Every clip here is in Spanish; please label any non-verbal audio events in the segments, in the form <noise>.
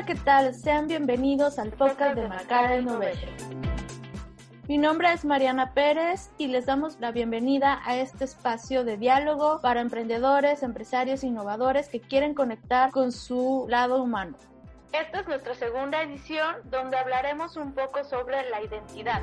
Hola, ¿qué tal? Sean bienvenidos al podcast de Macara Innovation. Mi nombre es Mariana Pérez y les damos la bienvenida a este espacio de diálogo para emprendedores, empresarios, innovadores que quieren conectar con su lado humano. Esta es nuestra segunda edición donde hablaremos un poco sobre la identidad.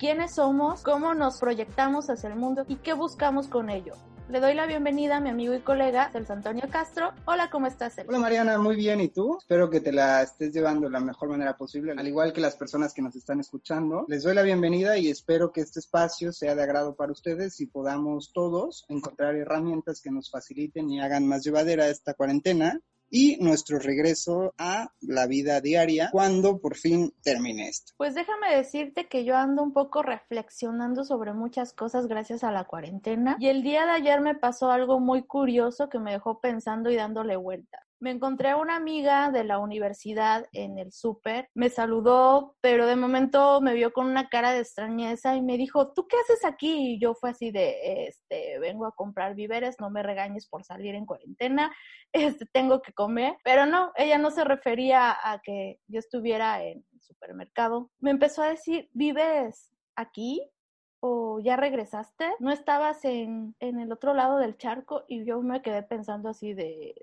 ¿Quiénes somos? ¿Cómo nos proyectamos hacia el mundo? ¿Y qué buscamos con ello? Le doy la bienvenida a mi amigo y colega, Celso Antonio Castro. Hola, ¿cómo estás, Celso? Hola, Mariana, muy bien. ¿Y tú? Espero que te la estés llevando de la mejor manera posible, al igual que las personas que nos están escuchando. Les doy la bienvenida y espero que este espacio sea de agrado para ustedes y podamos todos encontrar herramientas que nos faciliten y hagan más llevadera esta cuarentena y nuestro regreso a la vida diaria cuando por fin termine esto. Pues déjame decirte que yo ando un poco reflexionando sobre muchas cosas gracias a la cuarentena y el día de ayer me pasó algo muy curioso que me dejó pensando y dándole vuelta. Me encontré a una amiga de la universidad en el súper, me saludó, pero de momento me vio con una cara de extrañeza y me dijo, ¿tú qué haces aquí? Y yo fue así de, este, vengo a comprar víveres, no me regañes por salir en cuarentena, <laughs> este, tengo que comer. Pero no, ella no se refería a que yo estuviera en el supermercado. Me empezó a decir, ¿vives aquí? o ya regresaste, no estabas en, en, el otro lado del charco y yo me quedé pensando así de,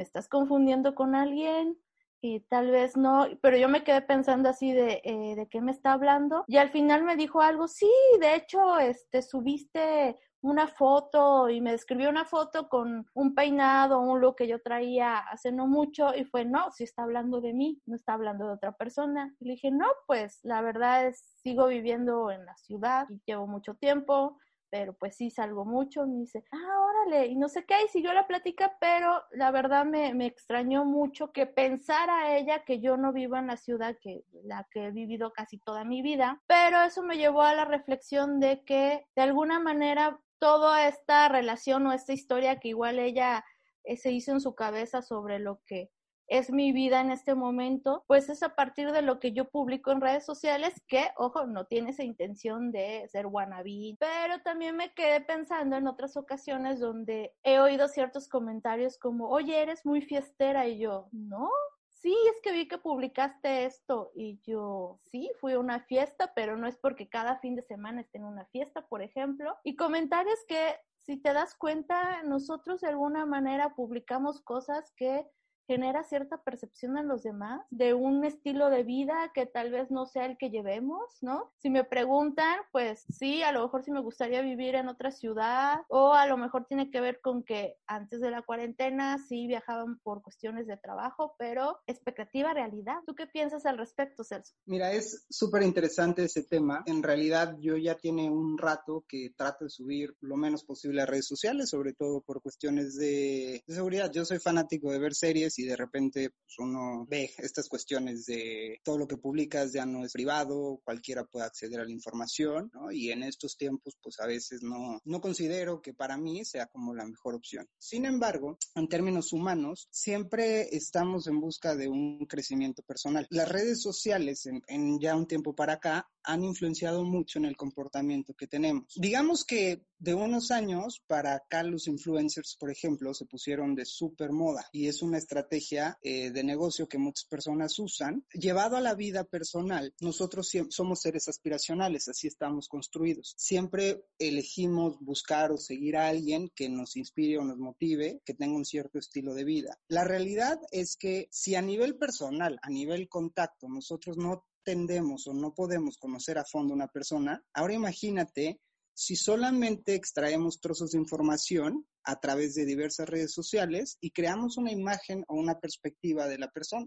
me estás confundiendo con alguien y tal vez no, pero yo me quedé pensando así de, eh, ¿de qué me está hablando? Y al final me dijo algo, sí, de hecho, este, subiste una foto y me describió una foto con un peinado, un look que yo traía hace no mucho y fue, no, si está hablando de mí, no está hablando de otra persona. Y le dije, no, pues la verdad es, sigo viviendo en la ciudad y llevo mucho tiempo, pero pues sí salgo mucho, me dice, ah, órale, y no sé qué, y siguió la plática, pero la verdad me, me extrañó mucho que pensara ella que yo no vivo en la ciudad que la que he vivido casi toda mi vida, pero eso me llevó a la reflexión de que de alguna manera toda esta relación o esta historia que igual ella eh, se hizo en su cabeza sobre lo que es mi vida en este momento, pues es a partir de lo que yo publico en redes sociales, que, ojo, no tiene esa intención de ser wannabe, pero también me quedé pensando en otras ocasiones donde he oído ciertos comentarios como, oye, eres muy fiestera, y yo, no, sí, es que vi que publicaste esto y yo, sí, fui a una fiesta, pero no es porque cada fin de semana esté en una fiesta, por ejemplo. Y comentarios que, si te das cuenta, nosotros de alguna manera publicamos cosas que genera cierta percepción en los demás de un estilo de vida que tal vez no sea el que llevemos, ¿no? Si me preguntan, pues sí, a lo mejor sí me gustaría vivir en otra ciudad o a lo mejor tiene que ver con que antes de la cuarentena sí viajaban por cuestiones de trabajo, pero expectativa realidad. ¿Tú qué piensas al respecto, Celso? Mira, es súper interesante ese tema. En realidad yo ya tiene un rato que trato de subir lo menos posible a redes sociales, sobre todo por cuestiones de, de seguridad. Yo soy fanático de ver series y de repente pues, uno ve estas cuestiones de todo lo que publicas ya no es privado, cualquiera puede acceder a la información. Y en estos tiempos, pues a veces no, no considero que para mí sea como la mejor opción. Sin embargo, en términos humanos, siempre estamos en busca de un crecimiento personal. Las redes sociales, en, en ya un tiempo para acá, han influenciado mucho en el comportamiento que tenemos. Digamos que de unos años para acá los influencers, por ejemplo, se pusieron de súper moda y es una estrategia eh, de negocio que muchas personas usan. Llevado a la vida personal, nosotros somos seres aspiracionales, así estamos construidos. Siempre elegimos buscar o seguir a alguien que nos inspire o nos motive, que tenga un cierto estilo de vida. La realidad es que si a nivel personal, a nivel contacto, nosotros no tendemos o no podemos conocer a fondo una persona, ahora imagínate si solamente extraemos trozos de información a través de diversas redes sociales y creamos una imagen o una perspectiva de la persona.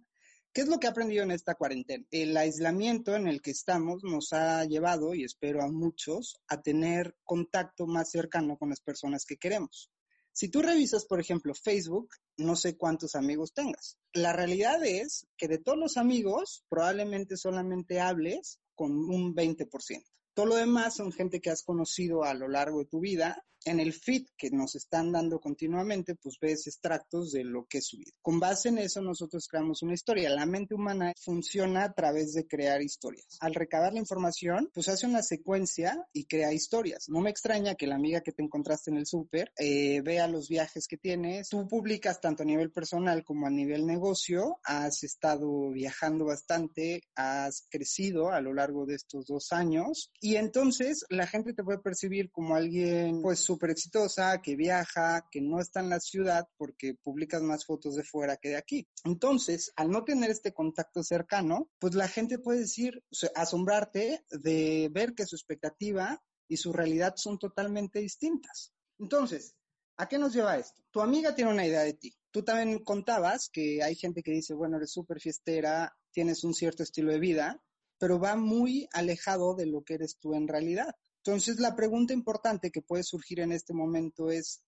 ¿Qué es lo que he aprendido en esta cuarentena? El aislamiento en el que estamos nos ha llevado, y espero a muchos, a tener contacto más cercano con las personas que queremos. Si tú revisas, por ejemplo, Facebook, no sé cuántos amigos tengas. La realidad es que de todos los amigos, probablemente solamente hables con un 20%. Todo lo demás son gente que has conocido a lo largo de tu vida en el feed que nos están dando continuamente, pues ves extractos de lo que es su vida. Con base en eso, nosotros creamos una historia. La mente humana funciona a través de crear historias. Al recabar la información, pues hace una secuencia y crea historias. No me extraña que la amiga que te encontraste en el súper eh, vea los viajes que tienes. Tú publicas tanto a nivel personal como a nivel negocio. Has estado viajando bastante, has crecido a lo largo de estos dos años y entonces la gente te puede percibir como alguien, pues, súper exitosa, que viaja, que no está en la ciudad porque publicas más fotos de fuera que de aquí. Entonces, al no tener este contacto cercano, pues la gente puede decir, asombrarte de ver que su expectativa y su realidad son totalmente distintas. Entonces, ¿a qué nos lleva esto? Tu amiga tiene una idea de ti. Tú también contabas que hay gente que dice, bueno, eres súper fiestera, tienes un cierto estilo de vida, pero va muy alejado de lo que eres tú en realidad. Entonces, la pregunta importante que puede surgir en este momento es,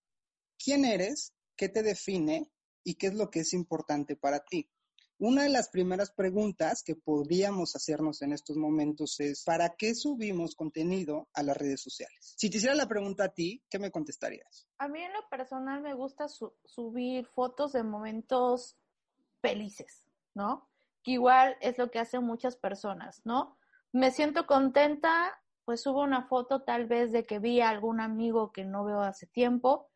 ¿quién eres? ¿Qué te define? ¿Y qué es lo que es importante para ti? Una de las primeras preguntas que podríamos hacernos en estos momentos es, ¿para qué subimos contenido a las redes sociales? Si te hiciera la pregunta a ti, ¿qué me contestarías? A mí en lo personal me gusta subir fotos de momentos felices, ¿no? Que igual es lo que hacen muchas personas, ¿no? Me siento contenta pues subo una foto tal vez de que vi a algún amigo que no veo hace tiempo.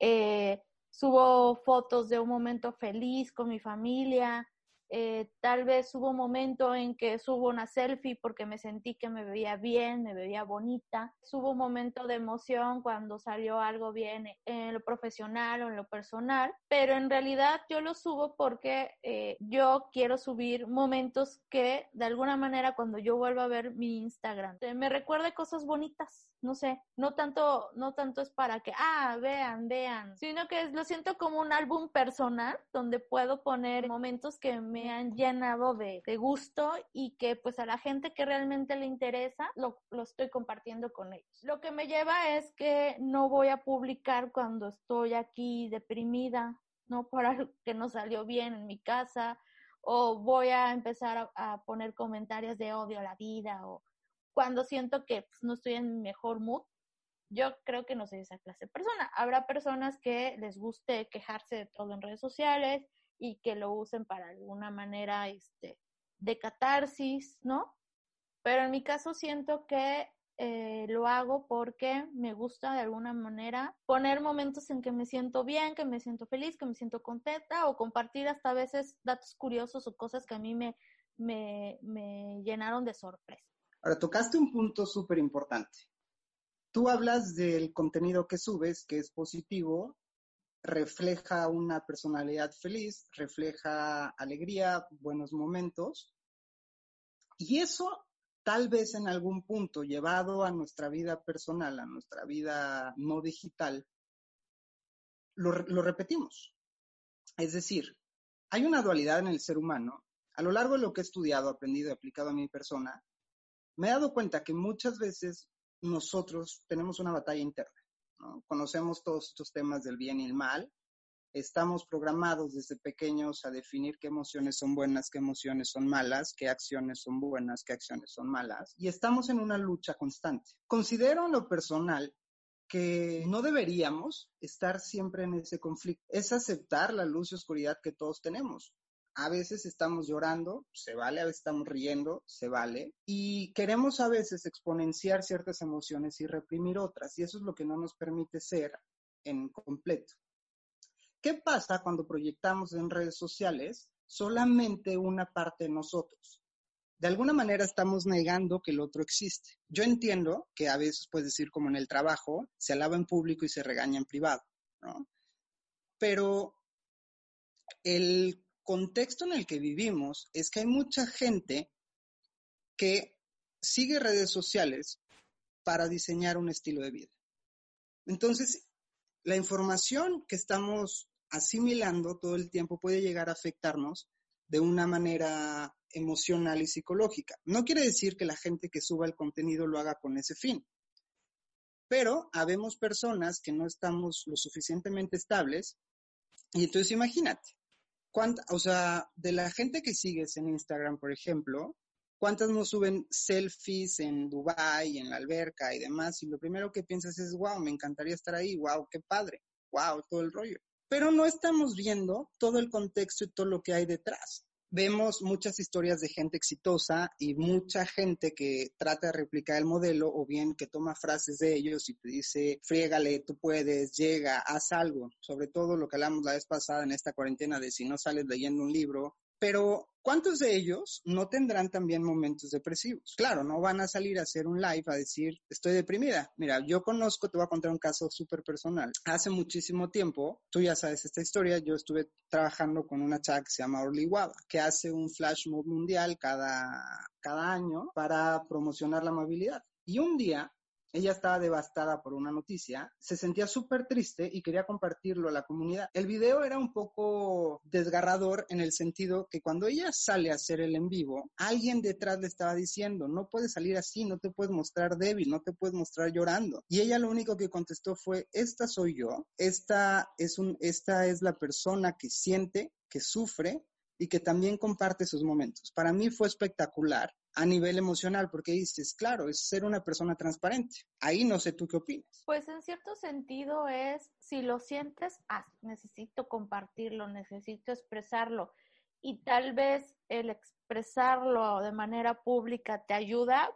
Eh, subo fotos de un momento feliz con mi familia. Eh, tal vez hubo un momento en que subo una selfie porque me sentí que me veía bien, me veía bonita. Subo un momento de emoción cuando salió algo bien en lo profesional o en lo personal, pero en realidad yo lo subo porque eh, yo quiero subir momentos que de alguna manera cuando yo vuelva a ver mi Instagram me recuerde cosas bonitas no sé, no tanto, no tanto es para que, ah, vean, vean, sino que lo siento como un álbum personal donde puedo poner momentos que me han llenado de, gusto y que pues a la gente que realmente le interesa lo, lo estoy compartiendo con ellos. Lo que me lleva es que no voy a publicar cuando estoy aquí deprimida, no por algo que no salió bien en mi casa, o voy a empezar a, a poner comentarios de odio a la vida o cuando siento que pues, no estoy en mejor mood, yo creo que no soy esa clase de persona. Habrá personas que les guste quejarse de todo en redes sociales y que lo usen para alguna manera este, de catarsis, ¿no? Pero en mi caso siento que eh, lo hago porque me gusta de alguna manera poner momentos en que me siento bien, que me siento feliz, que me siento contenta o compartir hasta a veces datos curiosos o cosas que a mí me, me, me llenaron de sorpresa. Ahora, tocaste un punto súper importante. Tú hablas del contenido que subes, que es positivo, refleja una personalidad feliz, refleja alegría, buenos momentos. Y eso tal vez en algún punto llevado a nuestra vida personal, a nuestra vida no digital, lo, repetimos. Es decir, hay una dualidad en el ser humano. A lo largo de lo que he estudiado, aprendido y aplicado a mi persona, me he dado cuenta que muchas veces nosotros tenemos una batalla interna. Conocemos todos estos temas del bien y el mal. Estamos programados desde pequeños a definir qué emociones son buenas, qué emociones son malas, qué acciones son buenas, qué acciones son malas. Y estamos en una lucha constante. Considero en lo personal que no deberíamos estar siempre en ese conflicto. Es aceptar la luz y oscuridad que todos tenemos a veces estamos llorando, se vale, a veces estamos riendo, se vale, y queremos a veces exponenciar ciertas emociones y reprimir otras, y eso es lo que no nos permite ser en completo. ¿Qué pasa cuando proyectamos en redes sociales solamente una parte de nosotros? De alguna manera estamos negando que el otro existe. Yo entiendo que a veces puedes decir como en el trabajo, se alaba en público y se regaña en privado, ¿no? Pero el contexto en el que vivimos es que hay mucha gente que sigue redes sociales para diseñar un estilo de vida. Entonces, la información que estamos asimilando todo el tiempo puede llegar a afectarnos de una manera emocional y psicológica. No quiere decir que la gente que suba el contenido lo haga con ese fin, Pero habemos personas que no estamos lo suficientemente estables y entonces imagínate, cuánta, o sea, de la gente que sigues en Instagram, por ejemplo, ¿cuántas no suben selfies en Dubai, en la alberca y demás? Y lo primero que piensas es, wow, me encantaría estar ahí, wow, qué padre, wow, todo el rollo. Pero no estamos viendo todo el contexto y todo lo que hay detrás vemos muchas historias de gente exitosa y mucha gente que trata de replicar el modelo o bien que toma frases de ellos y te dice, friégale, tú puedes, llega, haz algo. Sobre todo lo que hablamos la vez pasada en esta cuarentena de si no sales leyendo un libro, pero, ¿cuántos de ellos no tendrán también momentos depresivos? Claro, no van a salir a hacer un live a decir, estoy deprimida. Mira, yo conozco, te voy a contar un caso súper personal. Hace muchísimo tiempo, tú ya sabes esta historia, yo estuve trabajando con una chava que se llama Orly Waba, que hace un flash mob mundial cada, cada año para promocionar la movilidad. Y un día ella estaba devastada por una noticia, se sentía súper triste y quería compartirlo a la comunidad. El video era un poco desgarrador en el sentido que cuando ella sale a hacer el en vivo, alguien detrás le estaba diciendo, no puedes salir así, no te puedes mostrar débil, no te puedes mostrar llorando. Y ella lo único que contestó fue, esta soy yo, esta es, un, esta es la persona que siente, que sufre y que también comparte sus momentos. Para mí fue espectacular a nivel emocional, porque dices, claro, es ser una persona transparente. Ahí no sé tú qué opinas. Pues en cierto sentido es, si lo sientes, necesito compartirlo, necesito expresarlo. Y tal vez el expresarlo de manera pública te ayuda,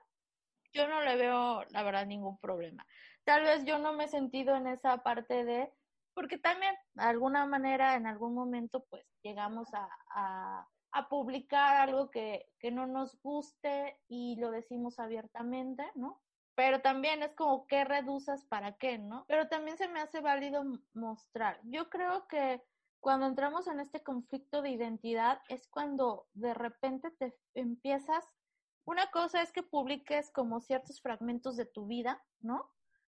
yo no le veo, la verdad, ningún problema. Tal vez yo no me he sentido en esa parte de, porque también, de alguna manera, en algún momento, pues llegamos a publicar algo que, que no nos guste y lo decimos abiertamente, ¿no? Pero también es como qué reduzas para qué, ¿no? Pero también se me hace válido mostrar. Yo creo que cuando entramos en este conflicto de identidad es cuando de repente te empiezas, una cosa es que publiques como ciertos fragmentos de tu vida, ¿no?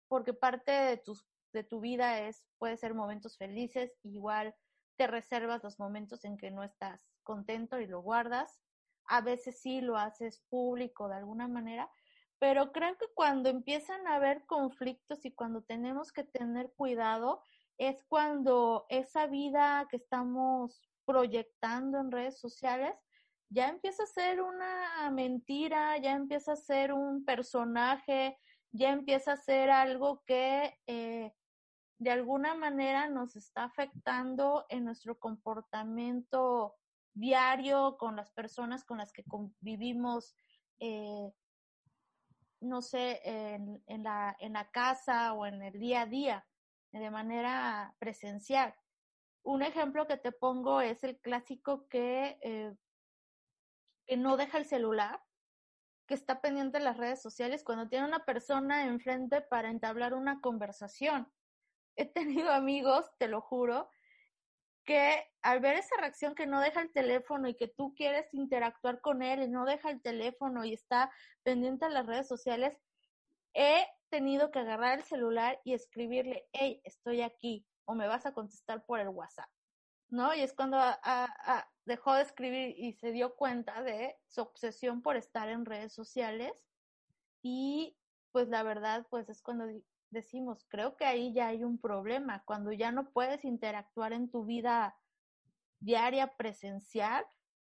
Porque parte de, tus, de tu vida es, puede ser momentos felices, igual te reservas los momentos en que no estás contento y lo guardas. A veces sí lo haces público de alguna manera, pero creo que cuando empiezan a haber conflictos y cuando tenemos que tener cuidado es cuando esa vida que estamos proyectando en redes sociales ya empieza a ser una mentira, ya empieza a ser un personaje, ya empieza a ser algo que eh, de alguna manera nos está afectando en nuestro comportamiento diario con las personas con las que convivimos, eh, no sé, en, la, en la casa o en el día a día, de manera presencial. Un ejemplo que te pongo es el clásico que, eh, que no deja el celular, que está pendiente de las redes sociales cuando tiene una persona enfrente para entablar una conversación. He tenido amigos, te lo juro, que al ver esa reacción que no deja el teléfono y que tú quieres interactuar con él y no deja el teléfono y está pendiente de las redes sociales, he tenido que agarrar el celular y escribirle, hey, estoy aquí, o me vas a contestar por el WhatsApp, ¿no? Y es cuando dejó de escribir y se dio cuenta de su obsesión por estar en redes sociales y pues la verdad, pues es cuando decimos, creo que ahí ya hay un problema, cuando ya no puedes interactuar en tu vida diaria presencial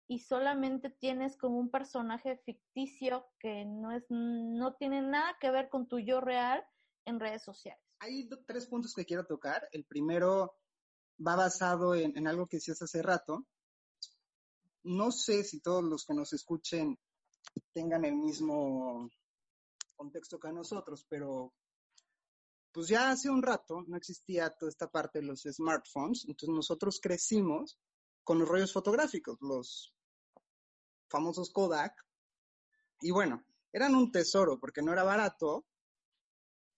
y solamente tienes como un personaje ficticio que no es no tiene nada que ver con tu yo real en redes sociales. Hay tres puntos que quiero tocar. El primero va basado en, en algo que decías hace rato. No sé si todos los que nos escuchen tengan el mismo contexto que nosotros, pero pues ya hace un rato no existía toda esta parte de los smartphones, entonces nosotros crecimos con los rollos fotográficos, los famosos Kodak, y bueno, eran un tesoro porque no era barato.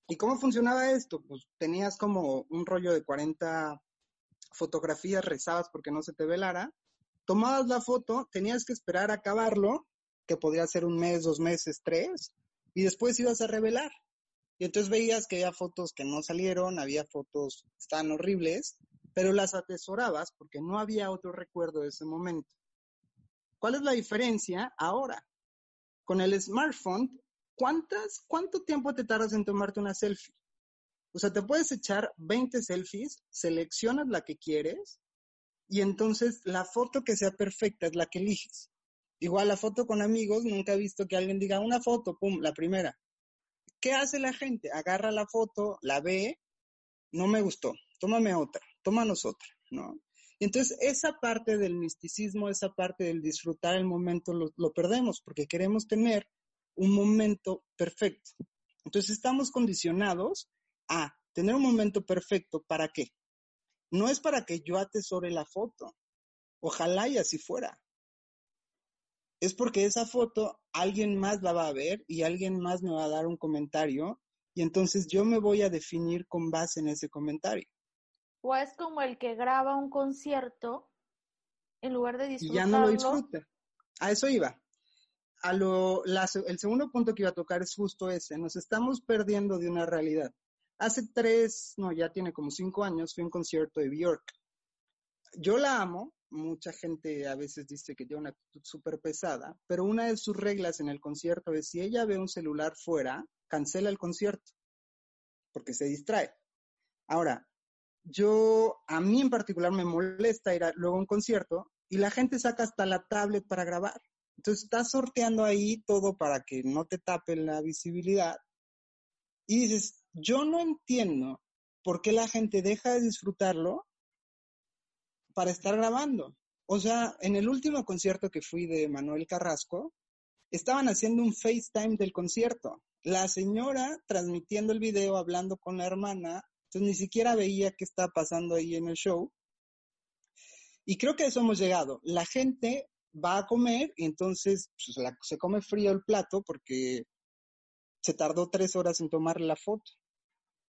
¿Y cómo funcionaba esto? Pues tenías como un rollo de 40 fotografías rezadas porque no se te velara, tomabas la foto, tenías que esperar a acabarlo, que podría ser un mes, dos meses, tres, y después ibas a revelar. Y entonces veías que había fotos que no salieron, había fotos estaban horribles, pero las atesorabas porque no había otro recuerdo de ese momento. ¿Cuál es la diferencia ahora? Con el smartphone, ¿cuántas, ¿cuánto tiempo te tardas en tomarte una selfie? O sea, te puedes echar 20 selfies, seleccionas la que quieres y entonces la foto que sea perfecta es la que eliges. Igual la foto con amigos, nunca he visto que alguien diga una foto, pum, la primera. ¿Qué hace la gente? Agarra la foto, la ve, no me gustó, tómame otra, tómanos otra, ¿no? Y entonces esa parte del misticismo, esa parte del disfrutar el momento lo, lo perdemos porque queremos tener un momento perfecto. Entonces estamos condicionados a tener un momento perfecto. ¿Para qué? No es para que yo atesore la foto. Ojalá y así fuera. Es porque esa foto alguien más la va a ver y alguien más me va a dar un comentario y entonces yo me voy a definir con base en ese comentario. O es como el que graba un concierto en lugar de disfrutarlo. Y ya no lo disfruta. A eso iba. A lo, el segundo punto que iba a tocar es justo ese. Nos estamos perdiendo de una realidad. Hace tres, no, ya tiene como cinco años, fui a un concierto de Bjork. Yo la amo, mucha gente a veces dice que tiene una actitud súper pesada, pero una de sus reglas en el concierto es si ella ve un celular fuera, cancela el concierto, porque se distrae. Ahora, yo, a mí en particular me molesta ir a, luego a un concierto y la gente saca hasta la tablet para grabar. Entonces estás sorteando ahí todo para que no te tape la visibilidad. Y dices, yo no entiendo por qué la gente deja de disfrutarlo para estar grabando. O sea, en el último concierto que fui de Manuel Carrasco, estaban haciendo un FaceTime del concierto. La señora transmitiendo el video, hablando con la hermana, entonces ni siquiera veía qué estaba pasando ahí en el show. Y creo que a eso hemos llegado. La gente va a comer y entonces pues, se come frío el plato porque se tardó tres horas en tomar la foto.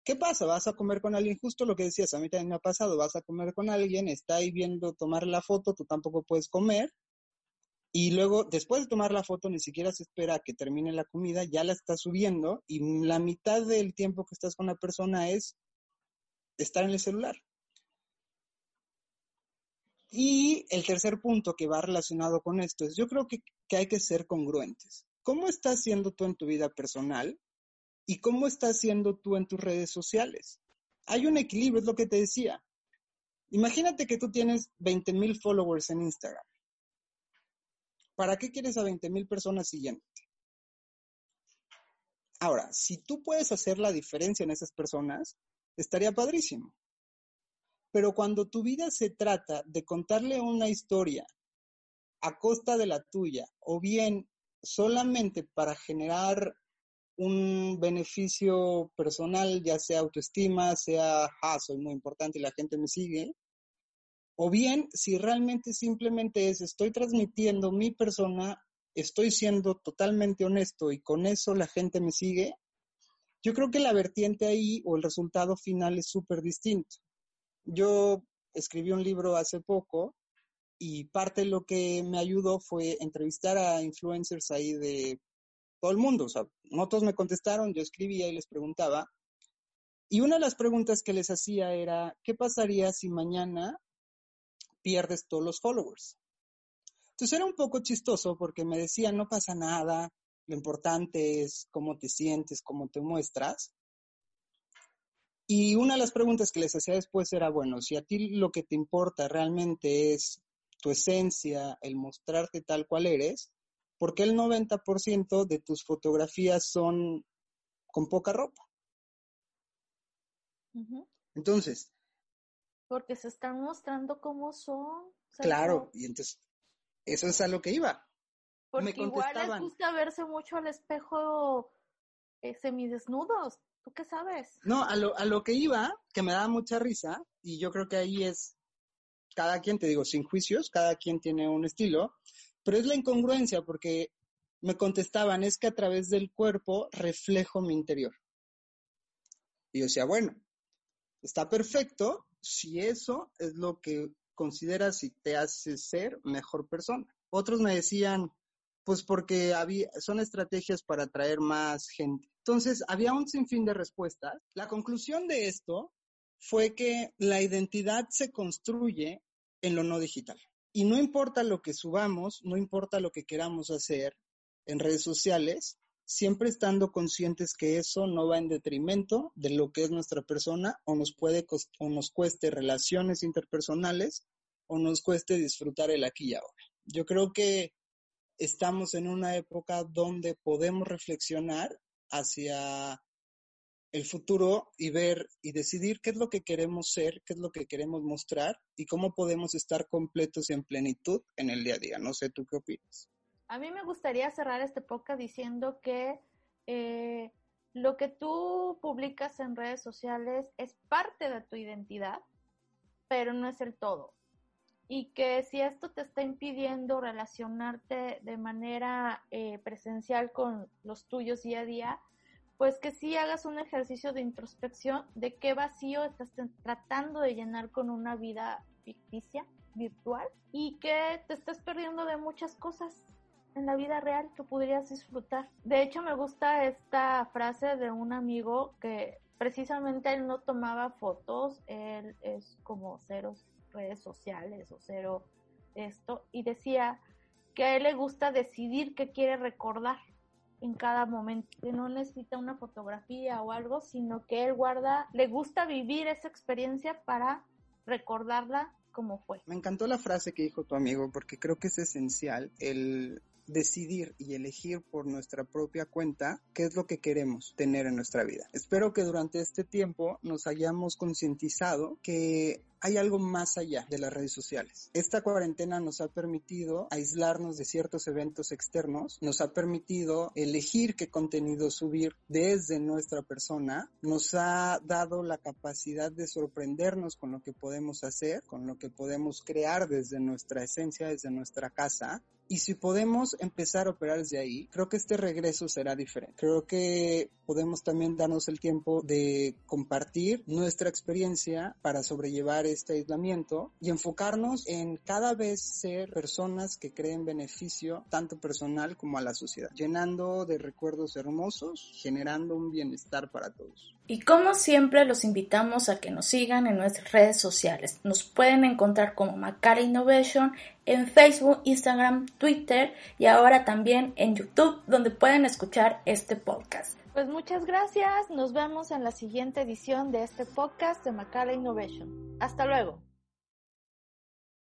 ¿Qué pasa? Vas a comer con alguien, justo lo que decías, a mí también me ha pasado, vas a comer con alguien, está ahí viendo tomar la foto, tú tampoco puedes comer, y luego, después de tomar la foto, ni siquiera se espera a que termine la comida, ya la estás subiendo, y la mitad del tiempo que estás con la persona es estar en el celular. Y el tercer punto que va relacionado con esto es, yo creo que, que hay que ser congruentes. ¿Cómo estás siendo tú en tu vida personal y cómo estás haciendo tú en tus redes sociales. Hay un equilibrio, es lo que te decía. Imagínate que tú tienes 20 mil followers en Instagram. ¿Para qué quieres a 20 mil personas siguiéndote? Ahora, si tú puedes hacer la diferencia en esas personas, estaría padrísimo. Pero cuando tu vida se trata de contarle una historia a costa de la tuya, o bien solamente para generar un beneficio personal, ya sea autoestima, sea, ah, soy muy importante y la gente me sigue, o bien si realmente simplemente es, estoy transmitiendo mi persona, estoy siendo totalmente honesto y con eso la gente me sigue, yo creo que la vertiente ahí o el resultado final es súper distinto. Yo escribí un libro hace poco y parte de lo que me ayudó fue entrevistar a influencers ahí de todo el mundo. O sea, no todos me contestaron, yo escribía y les preguntaba. Y una de las preguntas que les hacía era, ¿qué pasaría si mañana pierdes todos los followers? Entonces era un poco chistoso porque me decían, no pasa nada, lo importante es cómo te sientes, cómo te muestras. Y una de las preguntas que les hacía después era, bueno, si a ti lo que te importa realmente es tu esencia, el mostrarte tal cual eres, porque el 90% de tus fotografías son con poca ropa. Entonces. Porque se están mostrando cómo son. claro, y entonces, eso es a lo que iba. Porque igual les gusta verse mucho al espejo eh, semidesnudos. ¿Tú qué sabes? No, a lo, a lo que iba, que me da mucha risa, y yo creo que ahí es, cada quien, te digo, sin juicios, cada quien tiene un estilo, pero es la incongruencia porque me contestaban, es que a través del cuerpo reflejo mi interior. Y yo decía, bueno, está perfecto si eso es lo que consideras y te hace ser mejor persona. Otros me decían, pues porque son estrategias para atraer más gente. Entonces, había un sinfín de respuestas. La conclusión de esto fue que la identidad se construye en lo no digital. Y no importa lo que subamos, no importa lo que queramos hacer en redes sociales, siempre estando conscientes que eso no va en detrimento de lo que es nuestra persona o nos puede o nos cueste relaciones interpersonales o nos cueste disfrutar el aquí y ahora. Yo creo que estamos en una época donde podemos reflexionar hacia el futuro y ver y decidir qué es lo que queremos ser, qué es lo que queremos mostrar y cómo podemos estar completos y en plenitud en el día a día. No sé, ¿tú qué opinas? A mí me gustaría cerrar este podcast diciendo que eh, lo que tú publicas en redes sociales es parte de tu identidad, pero no es el todo. Y que si esto te está impidiendo relacionarte de manera eh, presencial con los tuyos día a día, pues que sí hagas un ejercicio de introspección de qué vacío estás tratando de llenar con una vida ficticia, virtual, y que te estás perdiendo de muchas cosas en la vida real que podrías disfrutar. De hecho, me gusta esta frase de un amigo que precisamente él no tomaba fotos, él es como cero redes sociales o cero esto, y decía que a él le gusta decidir qué quiere recordar en cada momento, que no necesita una fotografía o algo, sino que él guarda, le gusta vivir esa experiencia para recordarla como fue. Me encantó la frase que dijo tu amigo porque creo que es esencial el decidir y elegir por nuestra propia cuenta qué es lo que queremos tener en nuestra vida. Espero que durante este tiempo nos hayamos concientizado que hay algo más allá de las redes sociales. Esta cuarentena nos ha permitido aislarnos de ciertos eventos externos, nos ha permitido elegir qué contenido subir desde nuestra persona, nos ha dado la capacidad de sorprendernos con lo que podemos hacer, con lo que podemos crear desde nuestra esencia, desde nuestra casa. Y si podemos empezar a operar desde ahí, creo que este regreso será diferente. Creo que podemos también darnos el tiempo de compartir nuestra experiencia para sobrellevar este aislamiento y enfocarnos en cada vez ser personas que creen beneficio tanto personal como a la sociedad, llenando de recuerdos hermosos, generando un bienestar para todos. Y como siempre los invitamos a que nos sigan en nuestras redes sociales. Nos pueden encontrar como Macara Innovation en Facebook, Instagram, Twitter y ahora también en YouTube donde pueden escuchar este podcast. Pues muchas gracias. Nos vemos en la siguiente edición de este podcast de Macala Innovation. Hasta luego.